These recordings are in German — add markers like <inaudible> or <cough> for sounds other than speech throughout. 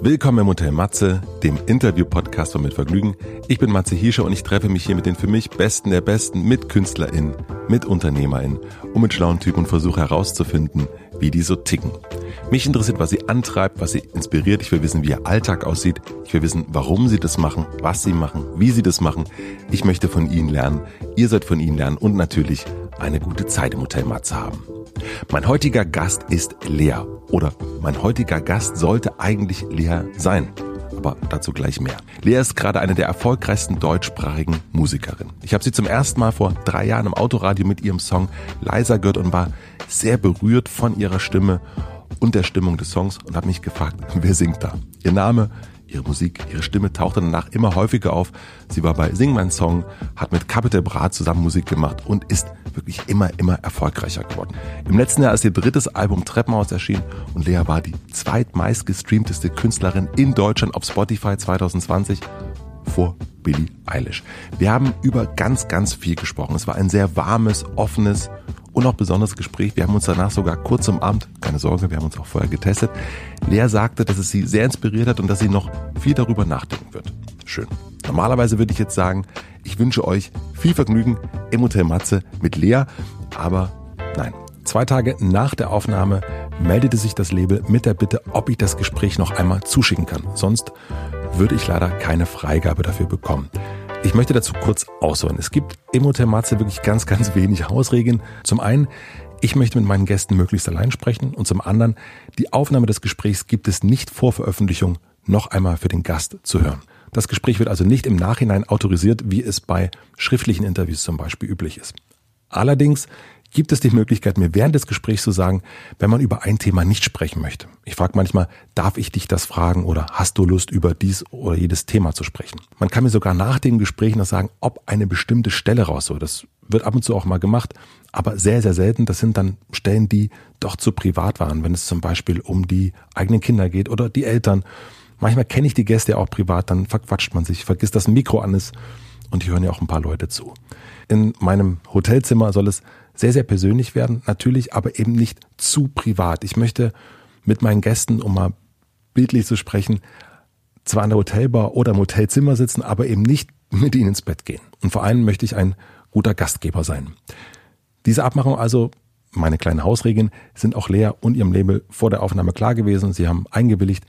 Willkommen im Hotel Matze, dem Interview-Podcast von Mit Vergnügen. Ich bin Matze Hirscher und ich treffe mich hier mit den für mich Besten der Besten, mit KünstlerInnen, mit UnternehmerInnen und mit schlauen Typen und versuche herauszufinden, wie die so ticken. Mich interessiert, was sie antreibt, was sie inspiriert. Ich will wissen, wie ihr Alltag aussieht. Ich will wissen, warum sie das machen, was sie machen, wie sie das machen. Ich möchte von ihnen lernen. Ihr sollt von ihnen lernen und natürlich eine gute Zeit im Hotel Matze haben. Mein heutiger Gast ist Lea. Oder mein heutiger Gast sollte eigentlich Lea sein. Aber dazu gleich mehr. Lea ist gerade eine der erfolgreichsten deutschsprachigen Musikerinnen. Ich habe sie zum ersten Mal vor drei Jahren im Autoradio mit ihrem Song Leiser gehört und war sehr berührt von ihrer Stimme und der Stimmung des Songs und habe mich gefragt, <laughs> wer singt da? Ihr Name, ihre Musik, ihre Stimme tauchte danach immer häufiger auf. Sie war bei Sing mein Song, hat mit Capital Bra zusammen Musik gemacht und ist wirklich immer, immer erfolgreicher geworden. Im letzten Jahr ist ihr drittes Album Treppenhaus erschienen und Lea war die zweitmeist gestreamteste Künstlerin in Deutschland auf Spotify 2020 vor Billie Eilish. Wir haben über ganz, ganz viel gesprochen. Es war ein sehr warmes, offenes und auch besonderes Gespräch. Wir haben uns danach sogar kurz umarmt. Keine Sorge, wir haben uns auch vorher getestet. Lea sagte, dass es sie sehr inspiriert hat und dass sie noch viel darüber nachdenken wird. Schön. Normalerweise würde ich jetzt sagen, ich wünsche euch viel Vergnügen im Hotel Matze mit Lea, aber nein. Zwei Tage nach der Aufnahme meldete sich das Label mit der Bitte, ob ich das Gespräch noch einmal zuschicken kann. Sonst würde ich leider keine Freigabe dafür bekommen. Ich möchte dazu kurz ausholen. Es gibt im Hotel Matze wirklich ganz, ganz wenig Hausregeln. Zum einen, ich möchte mit meinen Gästen möglichst allein sprechen und zum anderen, die Aufnahme des Gesprächs gibt es nicht vor Veröffentlichung noch einmal für den Gast zu hören. Das Gespräch wird also nicht im Nachhinein autorisiert, wie es bei schriftlichen Interviews zum Beispiel üblich ist. Allerdings gibt es die Möglichkeit, mir während des Gesprächs zu sagen, wenn man über ein Thema nicht sprechen möchte. Ich frage manchmal, darf ich dich das fragen oder hast du Lust, über dies oder jedes Thema zu sprechen? Man kann mir sogar nach dem Gespräch noch sagen, ob eine bestimmte Stelle raus soll. Das wird ab und zu auch mal gemacht, aber sehr, sehr selten. Das sind dann Stellen, die doch zu privat waren, wenn es zum Beispiel um die eigenen Kinder geht oder die Eltern. Manchmal kenne ich die Gäste auch privat, dann verquatscht man sich, vergisst, dass ein Mikro an ist und die hören ja auch ein paar Leute zu. In meinem Hotelzimmer soll es sehr, sehr persönlich werden, natürlich, aber eben nicht zu privat. Ich möchte mit meinen Gästen, um mal bildlich zu sprechen, zwar an der Hotelbar oder im Hotelzimmer sitzen, aber eben nicht mit ihnen ins Bett gehen. Und vor allem möchte ich ein guter Gastgeber sein. Diese Abmachung also, meine kleinen Hausregeln, sind auch Lea und ihrem Label vor der Aufnahme klar gewesen. Sie haben eingewilligt.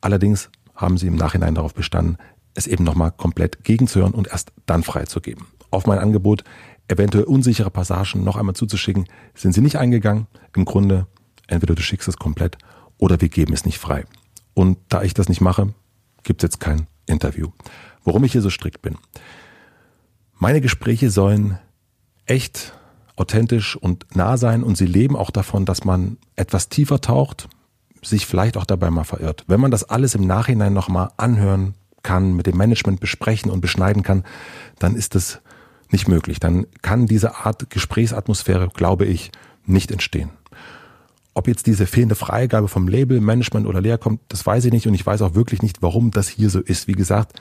Allerdings haben sie im Nachhinein darauf bestanden, es eben nochmal komplett gegenzuhören und erst dann freizugeben. Auf mein Angebot eventuell unsichere Passagen noch einmal zuzuschicken, sind sie nicht eingegangen. Im Grunde, entweder du schickst es komplett oder wir geben es nicht frei. Und da ich das nicht mache, gibt es jetzt kein Interview. Warum ich hier so strikt bin. Meine Gespräche sollen echt authentisch und nah sein und sie leben auch davon, dass man etwas tiefer taucht, sich vielleicht auch dabei mal verirrt. Wenn man das alles im Nachhinein nochmal anhören kann, mit dem Management besprechen und beschneiden kann, dann ist es nicht möglich. Dann kann diese Art Gesprächsatmosphäre, glaube ich, nicht entstehen. Ob jetzt diese fehlende Freigabe vom Label, Management oder Lehr kommt, das weiß ich nicht und ich weiß auch wirklich nicht, warum das hier so ist. Wie gesagt,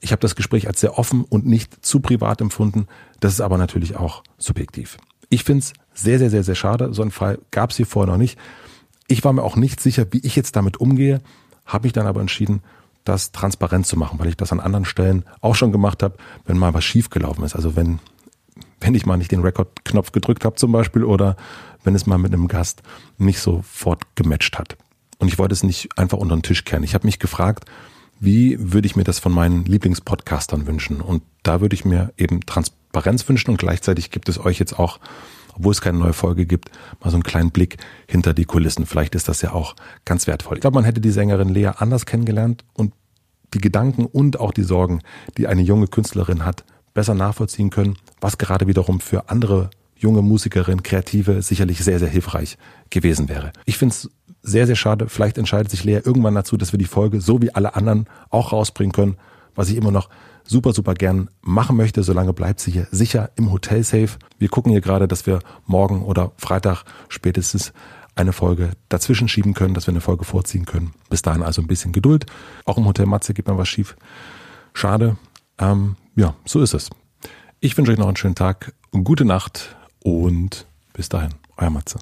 ich habe das Gespräch als sehr offen und nicht zu privat empfunden. Das ist aber natürlich auch subjektiv. Ich finde es sehr, sehr, sehr, sehr schade. So einen Fall gab es hier vorher noch nicht. Ich war mir auch nicht sicher, wie ich jetzt damit umgehe, habe mich dann aber entschieden, das transparent zu machen, weil ich das an anderen Stellen auch schon gemacht habe, wenn mal was schiefgelaufen ist. Also wenn, wenn ich mal nicht den Record-Knopf gedrückt habe zum Beispiel oder wenn es mal mit einem Gast nicht sofort gematcht hat. Und ich wollte es nicht einfach unter den Tisch kehren. Ich habe mich gefragt, wie würde ich mir das von meinen Lieblingspodcastern wünschen? Und da würde ich mir eben Transparenz wünschen und gleichzeitig gibt es euch jetzt auch obwohl es keine neue Folge gibt, mal so einen kleinen Blick hinter die Kulissen. Vielleicht ist das ja auch ganz wertvoll. Ich glaube, man hätte die Sängerin Lea anders kennengelernt und die Gedanken und auch die Sorgen, die eine junge Künstlerin hat, besser nachvollziehen können, was gerade wiederum für andere junge Musikerinnen, Kreative sicherlich sehr, sehr hilfreich gewesen wäre. Ich finde es sehr, sehr schade. Vielleicht entscheidet sich Lea irgendwann dazu, dass wir die Folge so wie alle anderen auch rausbringen können, was ich immer noch super, super gern machen möchte. Solange bleibt sie hier sicher im Hotel safe. Wir gucken hier gerade, dass wir morgen oder Freitag spätestens eine Folge dazwischen schieben können, dass wir eine Folge vorziehen können. Bis dahin also ein bisschen Geduld. Auch im Hotel Matze geht mal was schief. Schade. Ähm, ja, so ist es. Ich wünsche euch noch einen schönen Tag, gute Nacht und bis dahin, euer Matze.